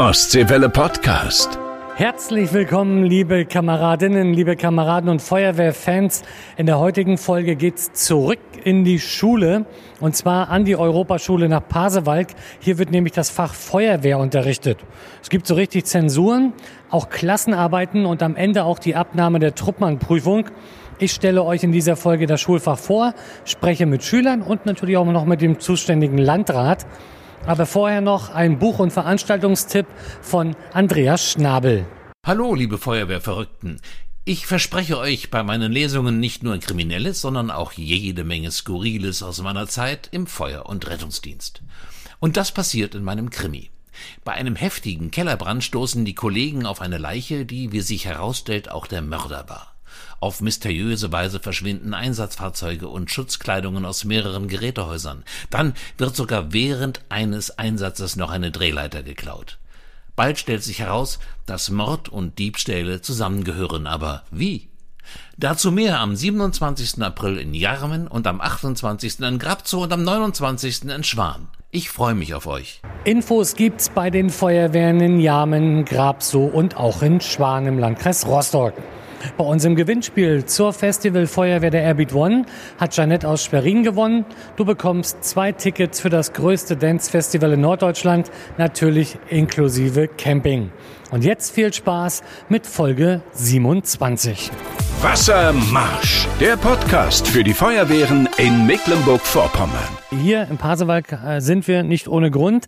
Ostseewelle Podcast. Herzlich willkommen, liebe Kameradinnen, liebe Kameraden und Feuerwehrfans. In der heutigen Folge geht's zurück in die Schule und zwar an die Europaschule nach Pasewalk. Hier wird nämlich das Fach Feuerwehr unterrichtet. Es gibt so richtig Zensuren, auch Klassenarbeiten und am Ende auch die Abnahme der Truppmannprüfung. Ich stelle euch in dieser Folge das Schulfach vor, spreche mit Schülern und natürlich auch noch mit dem zuständigen Landrat. Aber vorher noch ein Buch- und Veranstaltungstipp von Andreas Schnabel. Hallo, liebe Feuerwehrverrückten. Ich verspreche euch bei meinen Lesungen nicht nur Kriminelles, sondern auch jede Menge Skurriles aus meiner Zeit im Feuer- und Rettungsdienst. Und das passiert in meinem Krimi. Bei einem heftigen Kellerbrand stoßen die Kollegen auf eine Leiche, die, wie sich herausstellt, auch der Mörder war. Auf mysteriöse Weise verschwinden Einsatzfahrzeuge und Schutzkleidungen aus mehreren Gerätehäusern. Dann wird sogar während eines Einsatzes noch eine Drehleiter geklaut. Bald stellt sich heraus, dass Mord und Diebstähle zusammengehören, aber wie? Dazu mehr am 27. April in Jarmen und am 28. in Grabzow und am 29. in Schwan. Ich freue mich auf euch. Infos gibt's bei den Feuerwehren in Jarmen, Grabsow und auch in Schwan im Landkreis Rostock. Bei uns im Gewinnspiel zur Festival Feuerwehr der Airbeat One hat Janette aus Schwerin gewonnen. Du bekommst zwei Tickets für das größte Dance-Festival in Norddeutschland, natürlich inklusive Camping. Und jetzt viel Spaß mit Folge 27. Wassermarsch, der Podcast für die Feuerwehren in Mecklenburg-Vorpommern. Hier im Pasewalk äh, sind wir nicht ohne Grund,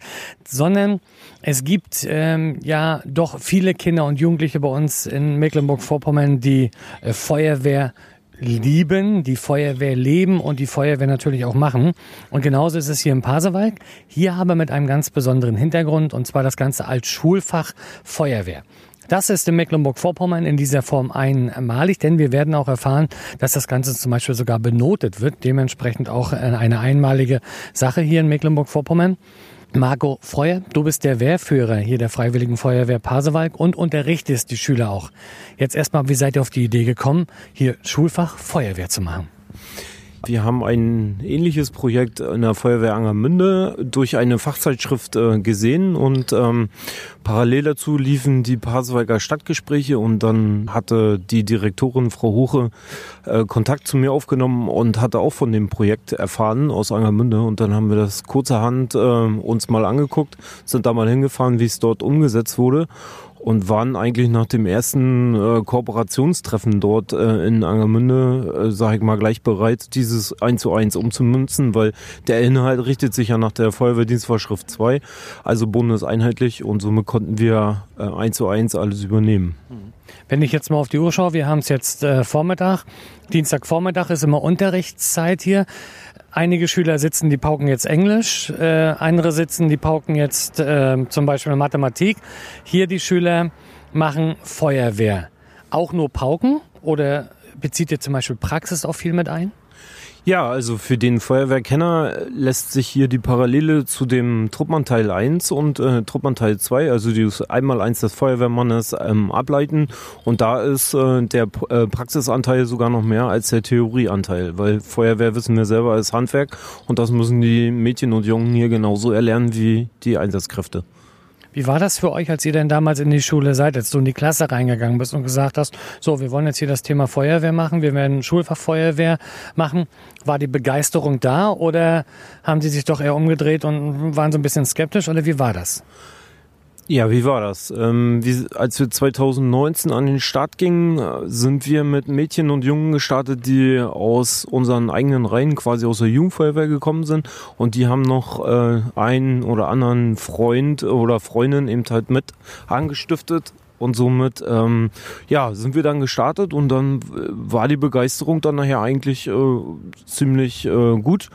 sondern es gibt ähm, ja doch viele Kinder und Jugendliche bei uns in Mecklenburg-Vorpommern, die äh, Feuerwehr lieben, die Feuerwehr leben und die Feuerwehr natürlich auch machen. Und genauso ist es hier im Pasewalk. Hier aber mit einem ganz besonderen Hintergrund und zwar das Ganze als Schulfach Feuerwehr. Das ist in Mecklenburg-Vorpommern in dieser Form einmalig, denn wir werden auch erfahren, dass das Ganze zum Beispiel sogar benotet wird. Dementsprechend auch eine einmalige Sache hier in Mecklenburg-Vorpommern. Marco Freuer, du bist der Wehrführer hier der Freiwilligen Feuerwehr Pasewalk und unterrichtest die Schüler auch. Jetzt erstmal, wie seid ihr auf die Idee gekommen, hier Schulfach Feuerwehr zu machen? Wir haben ein ähnliches Projekt in der Feuerwehr Angermünde durch eine Fachzeitschrift äh, gesehen und ähm, parallel dazu liefen die Pasewalker Stadtgespräche und dann hatte die Direktorin Frau Huche äh, Kontakt zu mir aufgenommen und hatte auch von dem Projekt erfahren aus Angermünde und dann haben wir das kurzerhand äh, uns mal angeguckt, sind da mal hingefahren, wie es dort umgesetzt wurde und waren eigentlich nach dem ersten äh, Kooperationstreffen dort äh, in Angermünde, äh, sage ich mal, gleich bereit, dieses eins zu eins umzumünzen, weil der Inhalt richtet sich ja nach der Feuerwehrdienstvorschrift 2, also bundeseinheitlich und somit konnten wir äh, eins zu eins alles übernehmen. Wenn ich jetzt mal auf die Uhr schaue, wir haben es jetzt äh, Vormittag, Dienstagvormittag ist immer Unterrichtszeit hier. Einige Schüler sitzen, die pauken jetzt Englisch, äh, andere sitzen, die pauken jetzt äh, zum Beispiel Mathematik. Hier die Schüler machen Feuerwehr. Auch nur pauken oder bezieht ihr zum Beispiel Praxis auch viel mit ein? Ja, also für den Feuerwehrkenner lässt sich hier die Parallele zu dem Truppmann Teil 1 und äh, Truppmann Teil 2, also die einmal eins des Feuerwehrmannes, ähm, ableiten. Und da ist äh, der äh, Praxisanteil sogar noch mehr als der Theorieanteil, weil Feuerwehr wissen wir selber ist Handwerk und das müssen die Mädchen und Jungen hier genauso erlernen wie die Einsatzkräfte. Wie war das für euch, als ihr denn damals in die Schule seid, als du in die Klasse reingegangen bist und gesagt hast, so, wir wollen jetzt hier das Thema Feuerwehr machen, wir werden Schulfach Feuerwehr machen. War die Begeisterung da oder haben sie sich doch eher umgedreht und waren so ein bisschen skeptisch oder wie war das? Ja, wie war das? Ähm, wie, als wir 2019 an den Start gingen, äh, sind wir mit Mädchen und Jungen gestartet, die aus unseren eigenen Reihen, quasi aus der Jugendfeuerwehr gekommen sind. Und die haben noch äh, einen oder anderen Freund oder Freundin eben halt mit angestiftet. Und somit, ähm, ja, sind wir dann gestartet und dann äh, war die Begeisterung dann nachher eigentlich äh, ziemlich äh, gut.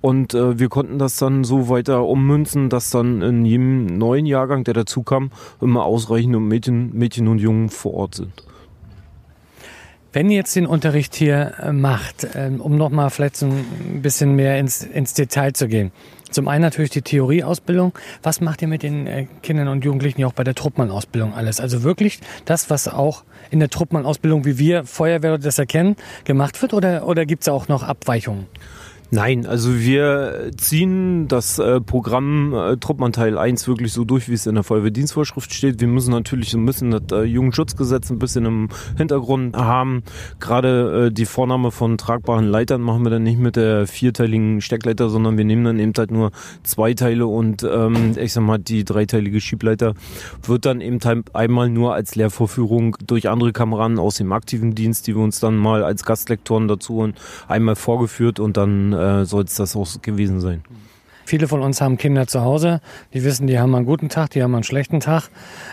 Und äh, wir konnten das dann so weiter ummünzen, dass dann in jedem neuen Jahrgang, der dazu kam, immer ausreichende Mädchen, Mädchen und Jungen vor Ort sind. Wenn ihr jetzt den Unterricht hier äh, macht, ähm, um nochmal vielleicht ein bisschen mehr ins, ins Detail zu gehen. Zum einen natürlich die Theorieausbildung. Was macht ihr mit den äh, Kindern und Jugendlichen auch bei der Truppmann-Ausbildung alles? Also wirklich das, was auch in der Truppmann-Ausbildung, wie wir Feuerwehr das erkennen, gemacht wird oder, oder gibt es auch noch Abweichungen? Nein, also wir ziehen das äh, Programm äh, Truppmann Teil 1 wirklich so durch, wie es in der Feuerwehrdienstvorschrift steht. Wir müssen natürlich so ein bisschen das äh, Jugendschutzgesetz ein bisschen im Hintergrund haben. Gerade äh, die Vornahme von tragbaren Leitern machen wir dann nicht mit der vierteiligen Steckleiter, sondern wir nehmen dann eben halt nur zwei Teile und ähm, ich sag mal, die dreiteilige Schiebleiter wird dann eben halt einmal nur als Lehrvorführung durch andere Kameraden aus dem aktiven Dienst, die wir uns dann mal als Gastlektoren dazu und einmal vorgeführt und dann äh, soll es das auch gewesen sein. Viele von uns haben Kinder zu Hause, die wissen, die haben einen guten Tag, die haben einen schlechten Tag,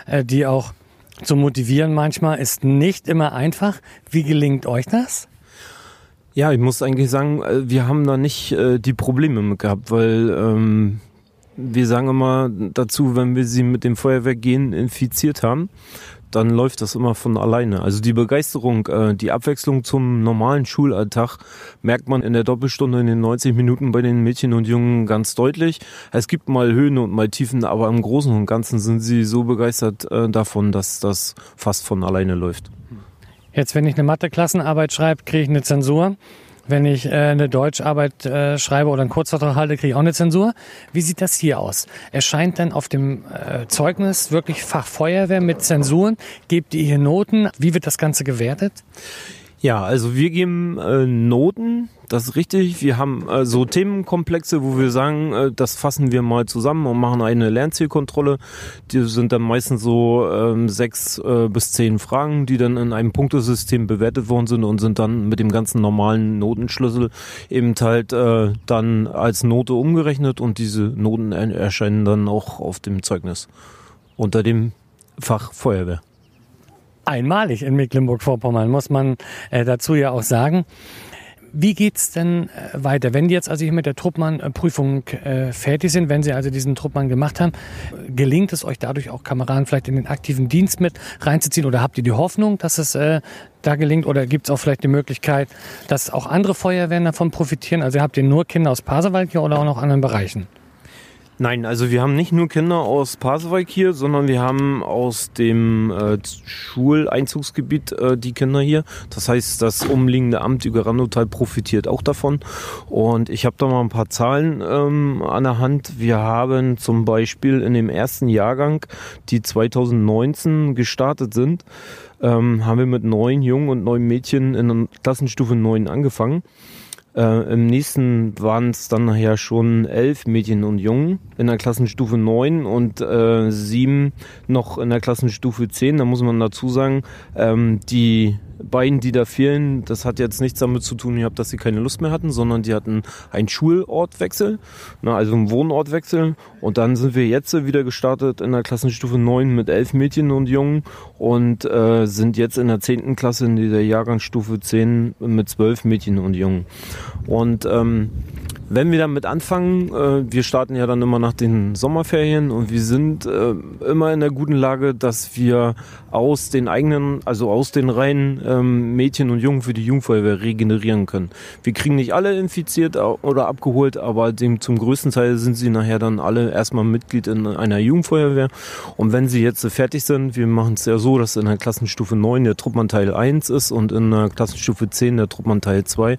äh, die auch zu motivieren manchmal ist nicht immer einfach. Wie gelingt euch das? Ja, ich muss eigentlich sagen, äh, wir haben da nicht äh, die Probleme mit gehabt, weil ähm, wir sagen immer dazu, wenn wir sie mit dem Feuerwehrgehen infiziert haben, dann läuft das immer von alleine. Also die Begeisterung, äh, die Abwechslung zum normalen Schulalltag merkt man in der Doppelstunde in den 90 Minuten bei den Mädchen und Jungen ganz deutlich. Es gibt mal Höhen und mal Tiefen, aber im Großen und Ganzen sind sie so begeistert äh, davon, dass das fast von alleine läuft. Jetzt, wenn ich eine Mathe-Klassenarbeit schreibe, kriege ich eine Zensur. Wenn ich äh, eine Deutscharbeit äh, schreibe oder einen Kurzvortrag halte, kriege ich auch eine Zensur. Wie sieht das hier aus? Erscheint dann auf dem äh, Zeugnis wirklich Fachfeuerwehr mit Zensuren? Gebt ihr hier Noten? Wie wird das Ganze gewertet? Ja, also wir geben äh, Noten, das ist richtig. Wir haben äh, so Themenkomplexe, wo wir sagen, äh, das fassen wir mal zusammen und machen eine Lernzielkontrolle. Die sind dann meistens so ähm, sechs äh, bis zehn Fragen, die dann in einem Punktesystem bewertet worden sind und sind dann mit dem ganzen normalen Notenschlüssel eben halt äh, dann als Note umgerechnet und diese Noten erscheinen dann auch auf dem Zeugnis unter dem Fach Feuerwehr einmalig in Mecklenburg-Vorpommern, muss man äh, dazu ja auch sagen. Wie geht's denn äh, weiter? Wenn die jetzt also hier mit der Truppmann-Prüfung äh, fertig sind, wenn Sie also diesen Truppmann gemacht haben, gelingt es euch dadurch auch Kameraden vielleicht in den aktiven Dienst mit reinzuziehen oder habt ihr die Hoffnung, dass es äh, da gelingt oder gibt es auch vielleicht die Möglichkeit, dass auch andere Feuerwehren davon profitieren? Also habt ihr nur Kinder aus Pasewalk hier oder auch noch anderen Bereichen? Nein, also wir haben nicht nur Kinder aus Pasewalk hier, sondern wir haben aus dem äh, Schuleinzugsgebiet äh, die Kinder hier. Das heißt, das umliegende Amt Ügerandotal profitiert auch davon. Und ich habe da mal ein paar Zahlen ähm, an der Hand. Wir haben zum Beispiel in dem ersten Jahrgang, die 2019 gestartet sind, ähm, haben wir mit neun Jungen und neun Mädchen in Klassenstufe 9 angefangen. Äh, Im nächsten waren es dann nachher schon elf Mädchen und Jungen in der Klassenstufe 9 und äh, sieben noch in der Klassenstufe 10. Da muss man dazu sagen, ähm, die beiden, die da fehlen, das hat jetzt nichts damit zu tun gehabt, dass sie keine Lust mehr hatten, sondern die hatten einen Schulortwechsel, na, also einen Wohnortwechsel. Und dann sind wir jetzt wieder gestartet in der Klassenstufe 9 mit elf Mädchen und Jungen und äh, sind jetzt in der 10. Klasse in dieser Jahrgangsstufe 10 mit zwölf Mädchen und Jungen. Und ähm, wenn wir damit anfangen, äh, wir starten ja dann immer nach den Sommerferien und wir sind äh, immer in der guten Lage, dass wir aus den eigenen, also aus den Reihen ähm, Mädchen und Jungen für die Jugendfeuerwehr regenerieren können. Wir kriegen nicht alle infiziert oder abgeholt, aber dem zum größten Teil sind sie nachher dann alle erstmal Mitglied in einer Jugendfeuerwehr. Und wenn sie jetzt fertig sind, wir machen es ja so, dass in der Klassenstufe 9 der Truppmann Teil 1 ist und in der Klassenstufe 10 der Truppmann Teil 2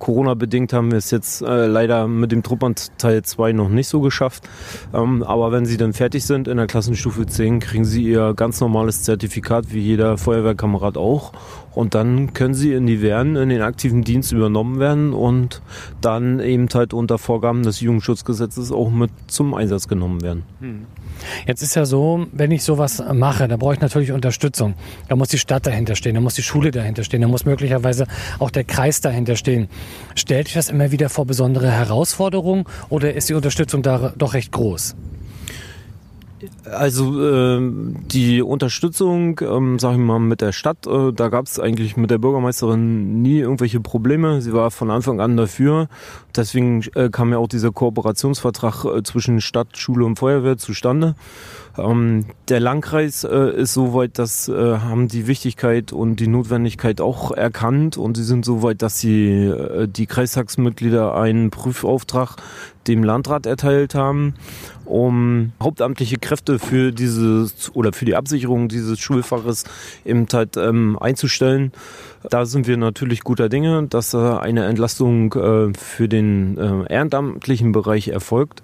Corona-bedingt haben wir es jetzt äh, leider mit dem Truppband Teil 2 noch nicht so geschafft. Ähm, aber wenn sie dann fertig sind in der Klassenstufe 10, kriegen sie ihr ganz normales Zertifikat, wie jeder Feuerwehrkamerad auch. Und dann können sie in die Wehren, in den aktiven Dienst übernommen werden und dann eben halt unter Vorgaben des Jugendschutzgesetzes auch mit zum Einsatz genommen werden. Hm. Jetzt ist ja so, wenn ich sowas mache, da brauche ich natürlich Unterstützung. Da muss die Stadt dahinter stehen, da muss die Schule dahinter stehen, da muss möglicherweise auch der Kreis dahinter stehen. Stellt sich das immer wieder vor besondere Herausforderungen oder ist die Unterstützung da doch recht groß? Also äh, die Unterstützung, ähm, sag ich mal, mit der Stadt, äh, da gab es eigentlich mit der Bürgermeisterin nie irgendwelche Probleme. Sie war von Anfang an dafür. Deswegen äh, kam ja auch dieser Kooperationsvertrag äh, zwischen Stadt, Schule und Feuerwehr zustande. Ähm, der Landkreis äh, ist soweit, dass äh, haben die Wichtigkeit und die Notwendigkeit auch erkannt und sie sind soweit, dass sie äh, die Kreistagsmitglieder einen Prüfauftrag dem Landrat erteilt haben, um hauptamtliche Kräfte für dieses oder für die Absicherung dieses Schulfaches eben halt ähm, einzustellen. Da sind wir natürlich guter Dinge, dass äh, eine Entlastung äh, für den äh, ehrenamtlichen Bereich erfolgt.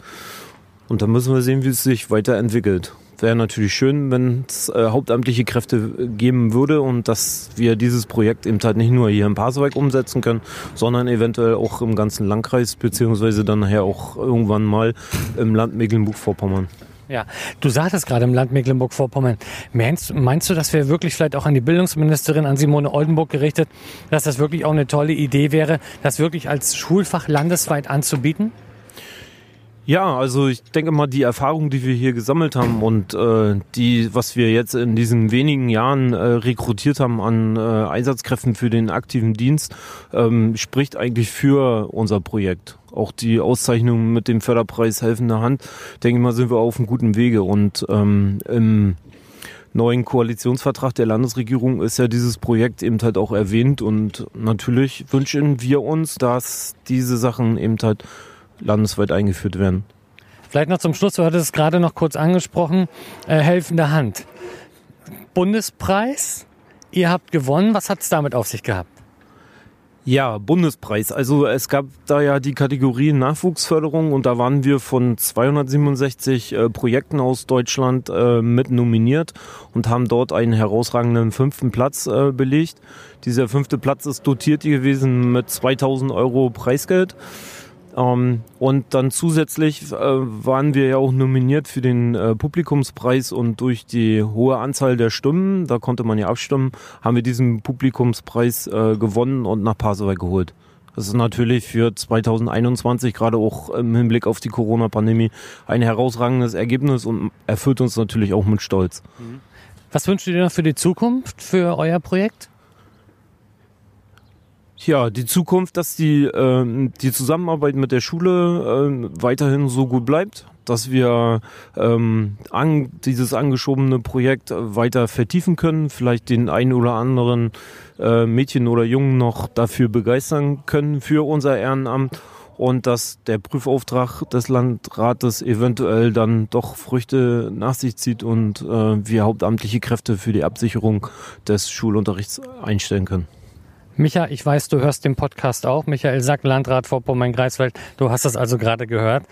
Und da müssen wir sehen, wie es sich weiterentwickelt wäre natürlich schön, wenn es äh, hauptamtliche Kräfte geben würde und dass wir dieses Projekt eben halt nicht nur hier im Pasewalk umsetzen können, sondern eventuell auch im ganzen Landkreis, beziehungsweise dann nachher auch irgendwann mal im Land Mecklenburg-Vorpommern. Ja, du sagtest gerade im Land Mecklenburg-Vorpommern. Meinst, meinst du, dass wir wirklich vielleicht auch an die Bildungsministerin, an Simone Oldenburg gerichtet, dass das wirklich auch eine tolle Idee wäre, das wirklich als Schulfach landesweit anzubieten? Ja, also ich denke mal, die Erfahrung, die wir hier gesammelt haben und äh, die, was wir jetzt in diesen wenigen Jahren äh, rekrutiert haben an äh, Einsatzkräften für den aktiven Dienst, ähm, spricht eigentlich für unser Projekt. Auch die Auszeichnung mit dem Förderpreis Helfende Hand, denke ich mal, sind wir auf einem guten Wege. Und ähm, im neuen Koalitionsvertrag der Landesregierung ist ja dieses Projekt eben halt auch erwähnt. Und natürlich wünschen wir uns, dass diese Sachen eben halt landesweit eingeführt werden. Vielleicht noch zum Schluss, du hattest es gerade noch kurz angesprochen, äh, helfende Hand. Bundespreis, ihr habt gewonnen. Was hat es damit auf sich gehabt? Ja, Bundespreis. Also es gab da ja die Kategorie Nachwuchsförderung und da waren wir von 267 äh, Projekten aus Deutschland äh, mit nominiert und haben dort einen herausragenden fünften Platz äh, belegt. Dieser fünfte Platz ist dotiert gewesen mit 2000 Euro Preisgeld. Ähm, und dann zusätzlich äh, waren wir ja auch nominiert für den äh, Publikumspreis und durch die hohe Anzahl der Stimmen, da konnte man ja abstimmen, haben wir diesen Publikumspreis äh, gewonnen und nach Pasewalk geholt. Das ist natürlich für 2021, gerade auch im Hinblick auf die Corona-Pandemie, ein herausragendes Ergebnis und erfüllt uns natürlich auch mit Stolz. Was wünscht ihr noch für die Zukunft, für euer Projekt? Ja, die Zukunft, dass die, äh, die Zusammenarbeit mit der Schule äh, weiterhin so gut bleibt, dass wir ähm, an, dieses angeschobene Projekt weiter vertiefen können, vielleicht den einen oder anderen äh, Mädchen oder Jungen noch dafür begeistern können für unser Ehrenamt und dass der Prüfauftrag des Landrates eventuell dann doch Früchte nach sich zieht und äh, wir hauptamtliche Kräfte für die Absicherung des Schulunterrichts einstellen können. Micha, ich weiß, du hörst den Podcast auch. Michael Sack, Landrat Vorpommern-Greifswald. Du hast das also gerade gehört.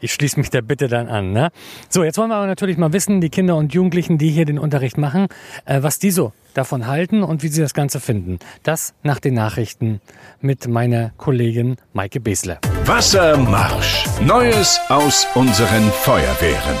Ich schließe mich der Bitte dann an. Ne? So, jetzt wollen wir aber natürlich mal wissen, die Kinder und Jugendlichen, die hier den Unterricht machen, äh, was die so davon halten und wie sie das Ganze finden. Das nach den Nachrichten mit meiner Kollegin Maike Besle. Wassermarsch. Neues aus unseren Feuerwehren.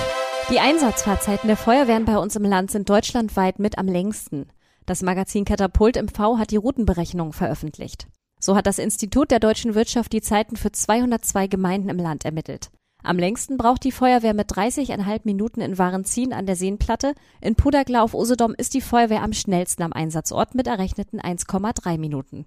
Die Einsatzfahrzeiten der Feuerwehren bei uns im Land sind deutschlandweit mit am längsten. Das Magazin Katapult im V hat die Routenberechnung veröffentlicht. So hat das Institut der deutschen Wirtschaft die Zeiten für 202 Gemeinden im Land ermittelt. Am längsten braucht die Feuerwehr mit 30,5 Minuten in Warenzien an der Seenplatte. In Pudergla auf Usedom ist die Feuerwehr am schnellsten am Einsatzort mit errechneten 1,3 Minuten.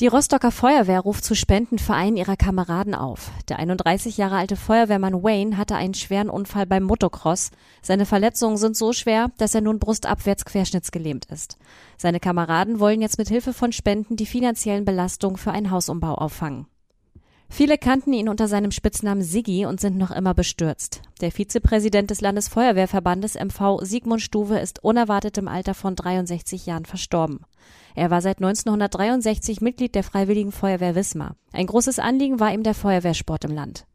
Die Rostocker Feuerwehr ruft zu Spenden für einen ihrer Kameraden auf. Der 31 Jahre alte Feuerwehrmann Wayne hatte einen schweren Unfall beim Motocross. Seine Verletzungen sind so schwer, dass er nun brustabwärts querschnittsgelähmt ist. Seine Kameraden wollen jetzt mit Hilfe von Spenden die finanziellen Belastungen für einen Hausumbau auffangen. Viele kannten ihn unter seinem Spitznamen Siggi und sind noch immer bestürzt. Der Vizepräsident des Landesfeuerwehrverbandes MV Sigmund Stuwe ist unerwartet im Alter von 63 Jahren verstorben. Er war seit 1963 Mitglied der Freiwilligen Feuerwehr Wismar. Ein großes Anliegen war ihm der Feuerwehrsport im Land.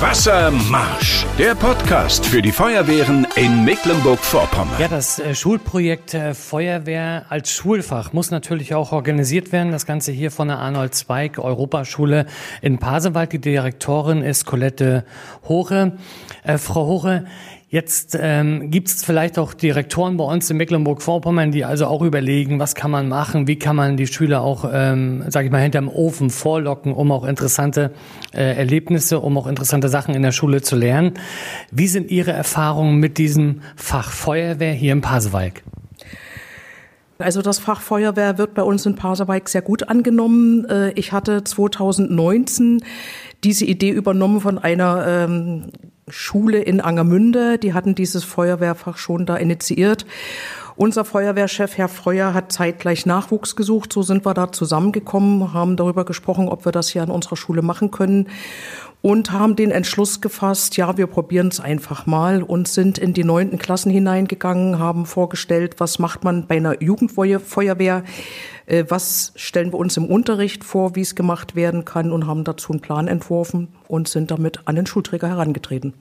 Wassermarsch, der Podcast für die Feuerwehren in Mecklenburg-Vorpommern. Ja, das äh, Schulprojekt äh, Feuerwehr als Schulfach muss natürlich auch organisiert werden. Das Ganze hier von der Arnold Zweig Europaschule in Pasewalk. Die Direktorin ist Colette Hoche. Äh, Frau Hoche, Jetzt ähm, gibt es vielleicht auch Direktoren bei uns in Mecklenburg-Vorpommern, die also auch überlegen, was kann man machen, wie kann man die Schüler auch, ähm, sage ich mal, hinterm Ofen vorlocken, um auch interessante äh, Erlebnisse, um auch interessante Sachen in der Schule zu lernen. Wie sind Ihre Erfahrungen mit diesem Fach Feuerwehr hier in Pasewalk? Also das Fach Feuerwehr wird bei uns in Pasewalk sehr gut angenommen. Äh, ich hatte 2019 diese Idee übernommen von einer ähm, Schule in Angermünde. Die hatten dieses Feuerwehrfach schon da initiiert. Unser Feuerwehrchef, Herr Freuer, hat zeitgleich Nachwuchs gesucht. So sind wir da zusammengekommen, haben darüber gesprochen, ob wir das hier an unserer Schule machen können. Und haben den Entschluss gefasst, ja, wir probieren es einfach mal und sind in die neunten Klassen hineingegangen, haben vorgestellt, was macht man bei einer Jugendfeuerwehr, äh, was stellen wir uns im Unterricht vor, wie es gemacht werden kann und haben dazu einen Plan entworfen und sind damit an den Schulträger herangetreten.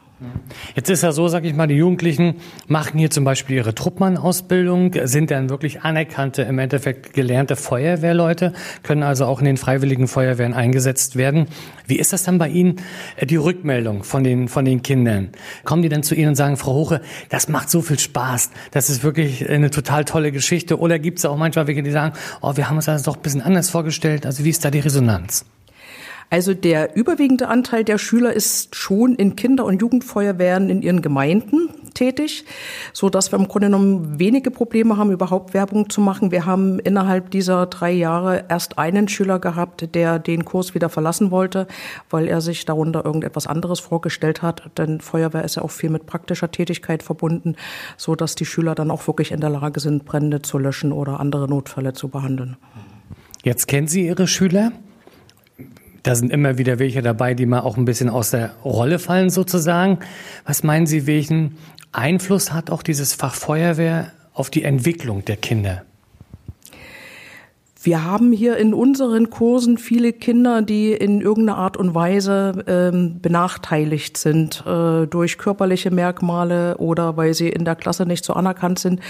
Jetzt ist ja so, sag ich mal, die Jugendlichen machen hier zum Beispiel ihre Truppmann-Ausbildung, sind dann wirklich anerkannte, im Endeffekt gelernte Feuerwehrleute, können also auch in den freiwilligen Feuerwehren eingesetzt werden. Wie ist das dann bei Ihnen, äh, die Rückmeldung von den, von den Kindern? Kommen die dann zu Ihnen und sagen, Frau Hoche, das macht so viel Spaß, das ist wirklich eine total tolle Geschichte? Oder gibt es auch manchmal welche, die sagen, oh, wir haben uns das doch ein bisschen anders vorgestellt? Also wie ist da die Resonanz? Also der überwiegende Anteil der Schüler ist schon in Kinder- und Jugendfeuerwehren in ihren Gemeinden tätig, so dass wir im Grunde genommen wenige Probleme haben, überhaupt Werbung zu machen. Wir haben innerhalb dieser drei Jahre erst einen Schüler gehabt, der den Kurs wieder verlassen wollte, weil er sich darunter irgendetwas anderes vorgestellt hat. Denn Feuerwehr ist ja auch viel mit praktischer Tätigkeit verbunden, so dass die Schüler dann auch wirklich in der Lage sind, Brände zu löschen oder andere Notfälle zu behandeln. Jetzt kennen Sie Ihre Schüler? Da sind immer wieder welche dabei, die mal auch ein bisschen aus der Rolle fallen sozusagen. Was meinen Sie, welchen Einfluss hat auch dieses Fach Feuerwehr auf die Entwicklung der Kinder? Wir haben hier in unseren Kursen viele Kinder, die in irgendeiner Art und Weise ähm, benachteiligt sind äh, durch körperliche Merkmale oder weil sie in der Klasse nicht so anerkannt sind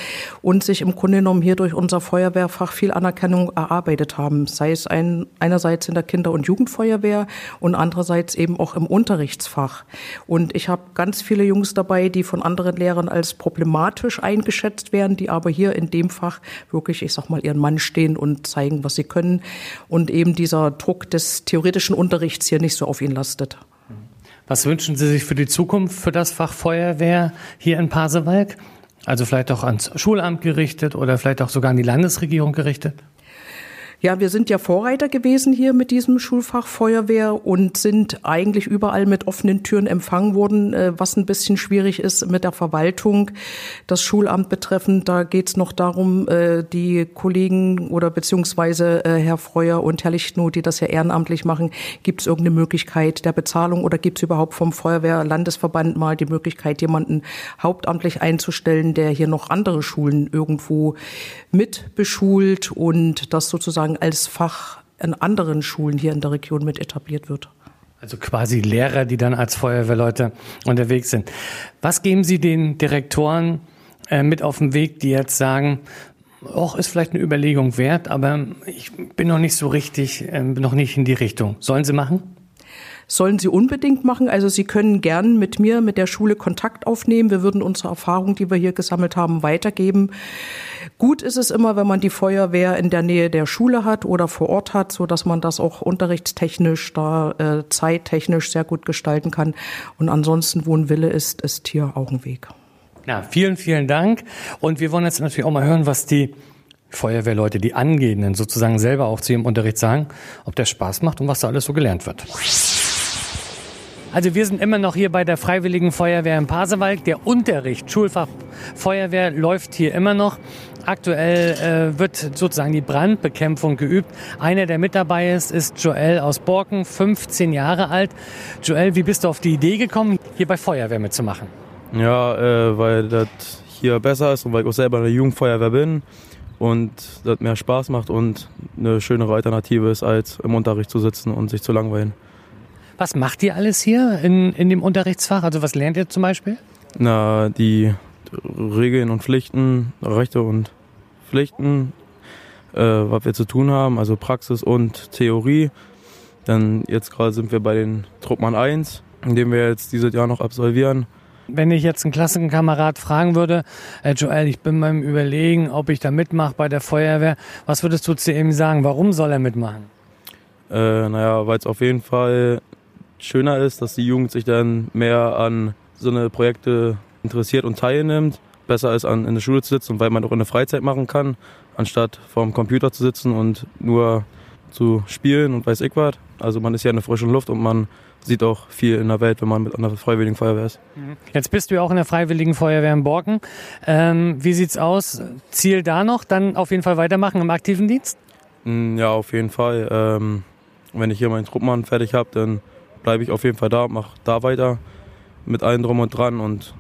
und sich im Grunde genommen hier durch unser Feuerwehrfach viel Anerkennung erarbeitet haben. Sei es ein, einerseits in der Kinder- und Jugendfeuerwehr und andererseits eben auch im Unterrichtsfach. Und ich habe ganz viele Jungs dabei, die von anderen Lehrern als problematisch eingeschätzt werden, die aber hier in dem Fach wirklich, ich sag mal, ihren Mann stehen und zeigen, zeigen, was sie können und eben dieser Druck des theoretischen Unterrichts hier nicht so auf ihn lastet. Was wünschen Sie sich für die Zukunft für das Fach Feuerwehr hier in Pasewalk? Also vielleicht auch ans Schulamt gerichtet oder vielleicht auch sogar an die Landesregierung gerichtet? Ja, wir sind ja Vorreiter gewesen hier mit diesem Schulfach Feuerwehr und sind eigentlich überall mit offenen Türen empfangen worden, äh, was ein bisschen schwierig ist mit der Verwaltung. Das Schulamt betreffend, da geht es noch darum, äh, die Kollegen oder beziehungsweise äh, Herr Freuer und Herr Lichtnow, die das ja ehrenamtlich machen, gibt es irgendeine Möglichkeit der Bezahlung oder gibt es überhaupt vom Feuerwehr-Landesverband mal die Möglichkeit, jemanden hauptamtlich einzustellen, der hier noch andere Schulen irgendwo mit beschult und das sozusagen sozusagen als Fach in anderen Schulen hier in der Region mit etabliert wird. Also quasi Lehrer, die dann als Feuerwehrleute unterwegs sind. Was geben Sie den Direktoren äh, mit auf den Weg, die jetzt sagen, auch ist vielleicht eine Überlegung wert, aber ich bin noch nicht so richtig, äh, noch nicht in die Richtung. Sollen sie machen? Sollen Sie unbedingt machen. Also Sie können gern mit mir, mit der Schule Kontakt aufnehmen. Wir würden unsere Erfahrung, die wir hier gesammelt haben, weitergeben. Gut ist es immer, wenn man die Feuerwehr in der Nähe der Schule hat oder vor Ort hat, so dass man das auch unterrichtstechnisch, da äh, zeittechnisch sehr gut gestalten kann. Und ansonsten, wo ein Wille ist, ist hier auch ein Weg. Ja, vielen, vielen Dank. Und wir wollen jetzt natürlich auch mal hören, was die Feuerwehrleute, die Angehenden sozusagen selber auch zu ihrem Unterricht sagen, ob der Spaß macht und was da alles so gelernt wird. Also wir sind immer noch hier bei der Freiwilligen Feuerwehr in Pasewalk. Der Unterricht, Schulfach Feuerwehr läuft hier immer noch. Aktuell äh, wird sozusagen die Brandbekämpfung geübt. Einer, der mit dabei ist, ist Joel aus Borken, 15 Jahre alt. Joel, wie bist du auf die Idee gekommen, hier bei Feuerwehr mitzumachen? Ja, äh, weil das hier besser ist und weil ich auch selber eine Jugendfeuerwehr bin und das mehr Spaß macht und eine schönere Alternative ist, als im Unterricht zu sitzen und sich zu langweilen. Was macht ihr alles hier in, in dem Unterrichtsfach? Also was lernt ihr zum Beispiel? Na, die Regeln und Pflichten, Rechte und Pflichten, äh, was wir zu tun haben, also Praxis und Theorie. Dann jetzt gerade sind wir bei den Truppmann 1, den wir jetzt dieses Jahr noch absolvieren. Wenn ich jetzt einen Klassenkamerad fragen würde, äh Joel, ich bin beim Überlegen, ob ich da mitmache bei der Feuerwehr, was würdest du zu ihm sagen? Warum soll er mitmachen? Äh, naja, weil es auf jeden Fall schöner ist, dass die Jugend sich dann mehr an so eine Projekte interessiert und teilnimmt. Besser ist, an, in der Schule zu sitzen, weil man auch in der Freizeit machen kann, anstatt vorm Computer zu sitzen und nur zu spielen und weiß ich was. Also man ist ja in der frischen Luft und man sieht auch viel in der Welt, wenn man mit einer Freiwilligen Feuerwehr ist. Mhm. Jetzt bist du ja auch in der Freiwilligen Feuerwehr in Borken. Ähm, wie sieht's aus? Ziel da noch? Dann auf jeden Fall weitermachen im aktiven Dienst? Mm, ja, auf jeden Fall. Ähm, wenn ich hier meinen Truppmann fertig habe, dann bleibe ich auf jeden Fall da, mache da weiter mit allem drum und dran und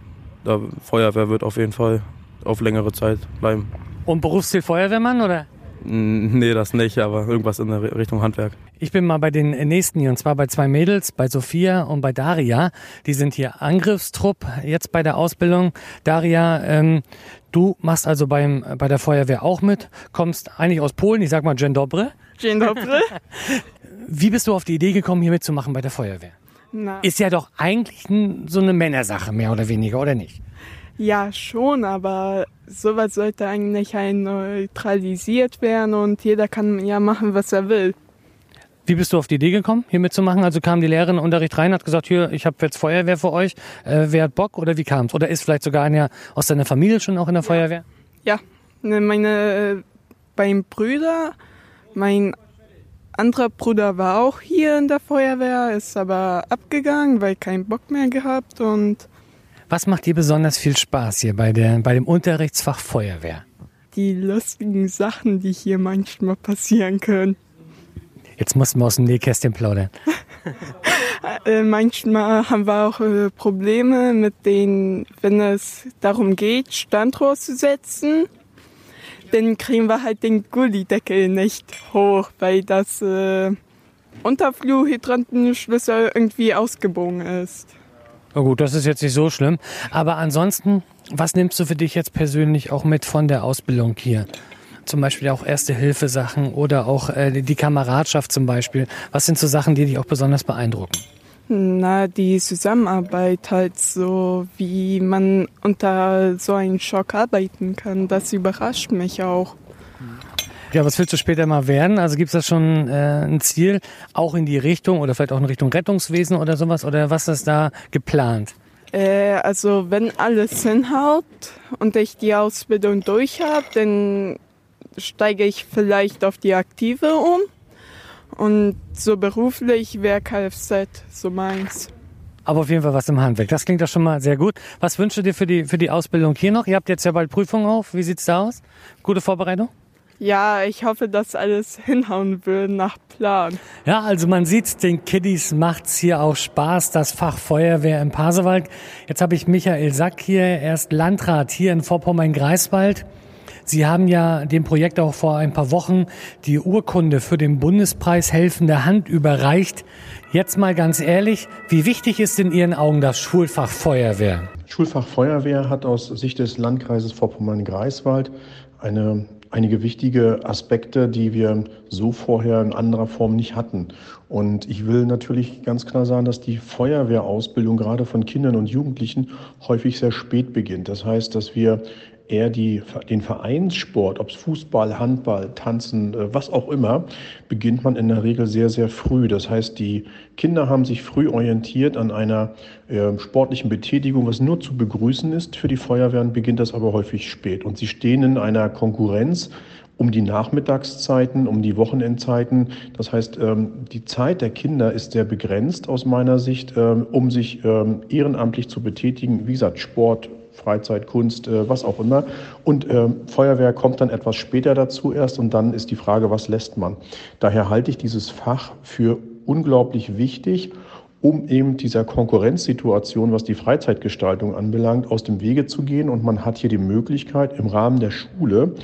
der Feuerwehr wird auf jeden Fall auf längere Zeit bleiben. Und Berufsziel Feuerwehrmann oder? Nee, das nicht, aber irgendwas in der Richtung Handwerk. Ich bin mal bei den nächsten hier und zwar bei zwei Mädels, bei Sophia und bei Daria. Die sind hier Angriffstrupp jetzt bei der Ausbildung. Daria, ähm, du machst also beim, bei der Feuerwehr auch mit, kommst eigentlich aus Polen, ich sag mal Dzień dobry. Dzień dobry. Wie bist du auf die Idee gekommen, hier mitzumachen bei der Feuerwehr? Na, Ist ja doch eigentlich so eine Männersache, mehr oder weniger, oder nicht? ja, schon, aber sowas sollte eigentlich ein neutralisiert werden und jeder kann ja machen, was er will. Wie bist du auf die Idee gekommen, hier mitzumachen? Also kam die Lehrerin in den Unterricht rein, hat gesagt, hier, ich habe jetzt Feuerwehr für euch. Äh, wer hat Bock oder wie kam's? Oder ist vielleicht sogar einer aus deiner Familie schon auch in der Feuerwehr? Ja, ne, meine äh, beim Brüder, mein anderer Bruder war auch hier in der Feuerwehr, ist aber abgegangen, weil keinen Bock mehr gehabt und Was macht dir besonders viel Spaß hier bei, der, bei dem Unterrichtsfach Feuerwehr? die lustigen Sachen, die hier manchmal passieren können. Jetzt mussten wir aus dem Nähkästchen plaudern. Äh, manchmal haben wir auch äh, Probleme mit den, wenn es darum geht, Standrohr zu setzen, dann kriegen wir halt den Gullideckel nicht hoch, weil das äh, Unterflurhydrantenschlüssel irgendwie ausgebogen ist. Na gut, das ist jetzt nicht so schlimm. Aber ansonsten, was nimmst du für dich jetzt persönlich auch mit von der Ausbildung hier? Zum Beispiel auch Erste-Hilfe-Sachen oder auch äh, die Kameradschaft zum Beispiel. Was sind so Sachen, die dich auch besonders beeindrucken? Na, die Zusammenarbeit halt so, wie man unter so einem Schock arbeiten kann, das überrascht mich auch. Ja, was willst du später mal werden? Also gibt es da schon äh, ein Ziel, auch in die Richtung oder vielleicht auch in Richtung Rettungswesen oder sowas? Oder was ist da geplant? Äh, also wenn alles hinhaut und ich die Ausbildung durch habe, dann steige ich vielleicht auf die Aktive um. Und so beruflich wäre Kfz so meins. Aber auf jeden Fall was im Handwerk. Das klingt doch schon mal sehr gut. Was wünschst du dir für die, für die Ausbildung hier noch? Ihr habt jetzt ja bald Prüfungen auf. Wie sieht's da aus? Gute Vorbereitung? Ja, ich hoffe, dass alles hinhauen wird nach Plan. Ja, also man sieht, den Kiddies macht's hier auch Spaß, das Fach Feuerwehr im Pasewalk. Jetzt habe ich Michael Sack hier, er ist Landrat hier in Vorpommern-Greifswald. Sie haben ja dem Projekt auch vor ein paar Wochen die Urkunde für den Bundespreis Helfende Hand überreicht. Jetzt mal ganz ehrlich, wie wichtig ist in Ihren Augen das Schulfach Feuerwehr? Schulfach Feuerwehr hat aus Sicht des Landkreises Vorpommern-Greifswald eine, einige wichtige Aspekte, die wir so vorher in anderer Form nicht hatten. Und ich will natürlich ganz klar sagen, dass die Feuerwehrausbildung gerade von Kindern und Jugendlichen häufig sehr spät beginnt. Das heißt, dass wir eher die, den Vereinssport, ob es Fußball, Handball, Tanzen, äh, was auch immer, beginnt man in der Regel sehr, sehr früh. Das heißt, die Kinder haben sich früh orientiert an einer äh, sportlichen Betätigung, was nur zu begrüßen ist. Für die Feuerwehren beginnt das aber häufig spät. Und sie stehen in einer Konkurrenz um die Nachmittagszeiten, um die Wochenendzeiten. Das heißt, ähm, die Zeit der Kinder ist sehr begrenzt aus meiner Sicht, ähm, um sich ähm, ehrenamtlich zu betätigen. Wie gesagt, Sport, Freizeit, Kunst, äh, was auch immer. Und ähm, Feuerwehr kommt dann etwas später dazu erst und dann ist die Frage, was lässt man. Daher halte ich dieses Fach für unglaublich wichtig, um eben dieser Konkurrenzsituation, was die Freizeitgestaltung anbelangt, aus dem Wege zu gehen. Und man hat hier die Möglichkeit im Rahmen der Schule,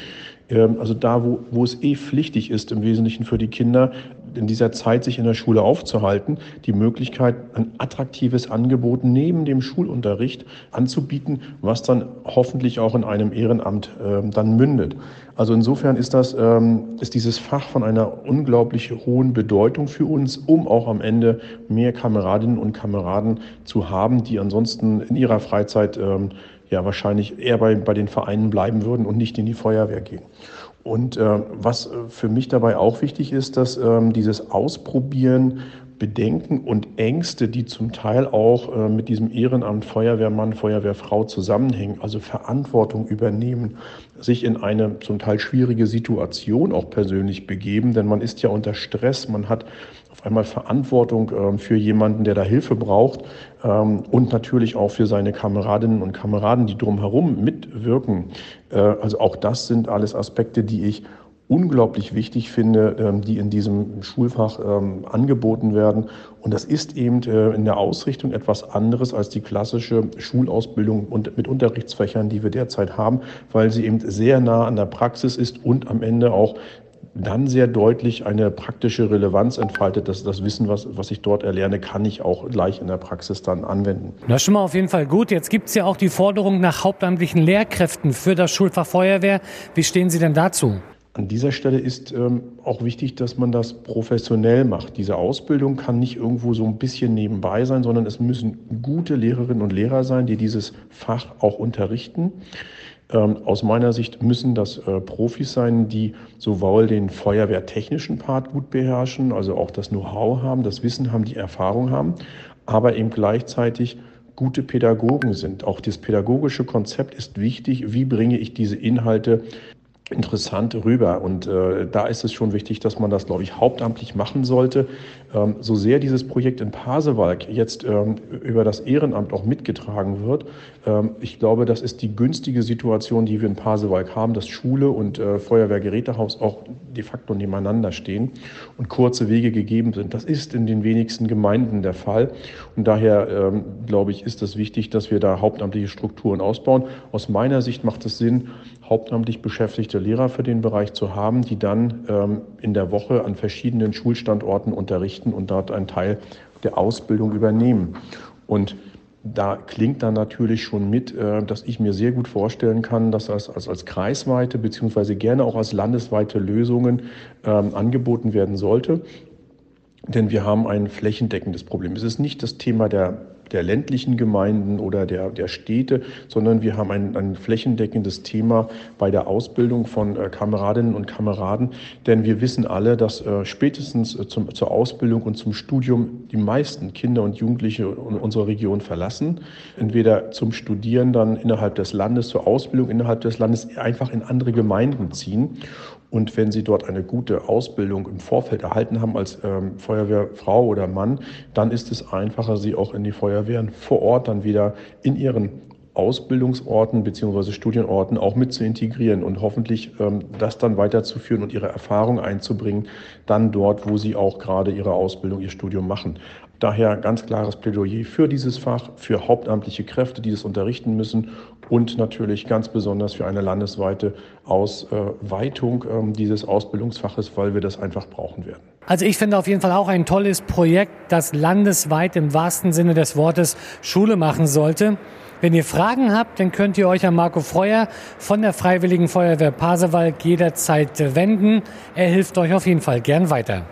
also da, wo, wo es eh pflichtig ist, im Wesentlichen für die Kinder, in dieser Zeit sich in der Schule aufzuhalten, die Möglichkeit, ein attraktives Angebot neben dem Schulunterricht anzubieten, was dann hoffentlich auch in einem Ehrenamt ähm, dann mündet. Also insofern ist das, ähm, ist dieses Fach von einer unglaublich hohen Bedeutung für uns, um auch am Ende mehr Kameradinnen und Kameraden zu haben, die ansonsten in ihrer Freizeit ähm, ja wahrscheinlich eher bei, bei den Vereinen bleiben würden und nicht in die Feuerwehr gehen. Und äh, was für mich dabei auch wichtig ist, dass ähm, dieses Ausprobieren, Bedenken und Ängste, die zum Teil auch äh, mit diesem Ehrenamt Feuerwehrmann, Feuerwehrfrau zusammenhängen, also Verantwortung übernehmen, sich in eine zum Teil schwierige Situation auch persönlich begeben, denn man ist ja unter Stress, man hat auf einmal Verantwortung äh, für jemanden, der da Hilfe braucht ähm, und natürlich auch für seine Kameradinnen und Kameraden, die drumherum mitwirken. Äh, also auch das sind alles Aspekte, die ich unglaublich wichtig finde, ähm, die in diesem Schulfach ähm, angeboten werden. Und das ist eben äh, in der Ausrichtung etwas anderes als die klassische Schulausbildung mit Unterrichtsfächern, die wir derzeit haben, weil sie eben sehr nah an der Praxis ist und am Ende auch dann sehr deutlich eine praktische Relevanz entfaltet, dass das Wissen, was, was ich dort erlerne, kann ich auch gleich in der Praxis dann anwenden. Das ist schon mal auf jeden Fall gut. Jetzt gibt es ja auch die Forderung nach hauptamtlichen Lehrkräften für das Schulfach Feuerwehr. Wie stehen Sie denn dazu? An dieser Stelle ist ähm, auch wichtig, dass man das professionell macht. Diese Ausbildung kann nicht irgendwo so ein bisschen nebenbei sein, sondern es müssen gute Lehrerinnen und Lehrer sein, die dieses Fach auch unterrichten. Ähm, aus meiner Sicht müssen das äh, Profis sein, die sowohl den feuerwehrtechnischen Part gut beherrschen, also auch das Know-how haben, das Wissen haben, die Erfahrung haben, aber eben gleichzeitig gute Pädagogen sind. Auch das pädagogische Konzept ist wichtig. Wie bringe ich diese Inhalte interessant rüber. Und äh, da ist es schon wichtig, dass man das, glaube ich, hauptamtlich machen sollte. Ähm, so sehr dieses Projekt in Pasewalk jetzt ähm, über das Ehrenamt auch mitgetragen wird, ähm, ich glaube, das ist die günstige Situation, die wir in Pasewalk haben, dass Schule und äh, Feuerwehrgerätehaus auch de facto nebeneinander stehen und kurze Wege gegeben sind. Das ist in den wenigsten Gemeinden der Fall. Und daher, glaube ich, ist es wichtig, dass wir da hauptamtliche Strukturen ausbauen. Aus meiner Sicht macht es Sinn, hauptamtlich beschäftigte Lehrer für den Bereich zu haben, die dann in der Woche an verschiedenen Schulstandorten unterrichten und dort einen Teil der Ausbildung übernehmen. Und da klingt dann natürlich schon mit, äh, dass ich mir sehr gut vorstellen kann, dass das als, als kreisweite beziehungsweise gerne auch als landesweite Lösungen ähm, angeboten werden sollte. Denn wir haben ein flächendeckendes Problem. Es ist nicht das Thema der der ländlichen Gemeinden oder der, der Städte, sondern wir haben ein, ein flächendeckendes Thema bei der Ausbildung von äh, Kameradinnen und Kameraden. Denn wir wissen alle, dass äh, spätestens äh, zum, zur Ausbildung und zum Studium die meisten Kinder und Jugendliche unserer Region verlassen. Entweder zum Studieren dann innerhalb des Landes, zur Ausbildung innerhalb des Landes einfach in andere Gemeinden ziehen. Und wenn Sie dort eine gute Ausbildung im Vorfeld erhalten haben als ähm, Feuerwehrfrau oder Mann, dann ist es einfacher, Sie auch in die Feuerwehren vor Ort dann wieder in Ihren Ausbildungsorten bzw. Studienorten auch mit zu integrieren und hoffentlich ähm, das dann weiterzuführen und ihre Erfahrung einzubringen, dann dort, wo sie auch gerade ihre Ausbildung, ihr Studium machen. Daher ganz klares Plädoyer für dieses Fach, für hauptamtliche Kräfte, die das unterrichten müssen und natürlich ganz besonders für eine landesweite Ausweitung ähm, dieses Ausbildungsfaches, weil wir das einfach brauchen werden. Also ich finde auf jeden Fall auch ein tolles Projekt, das landesweit im wahrsten Sinne des Wortes Schule machen sollte. Wenn ihr Fragen habt, dann könnt ihr euch an Marco Freuer von der Freiwilligen Feuerwehr Pasewalk jederzeit wenden. Er hilft euch auf jeden Fall gern weiter.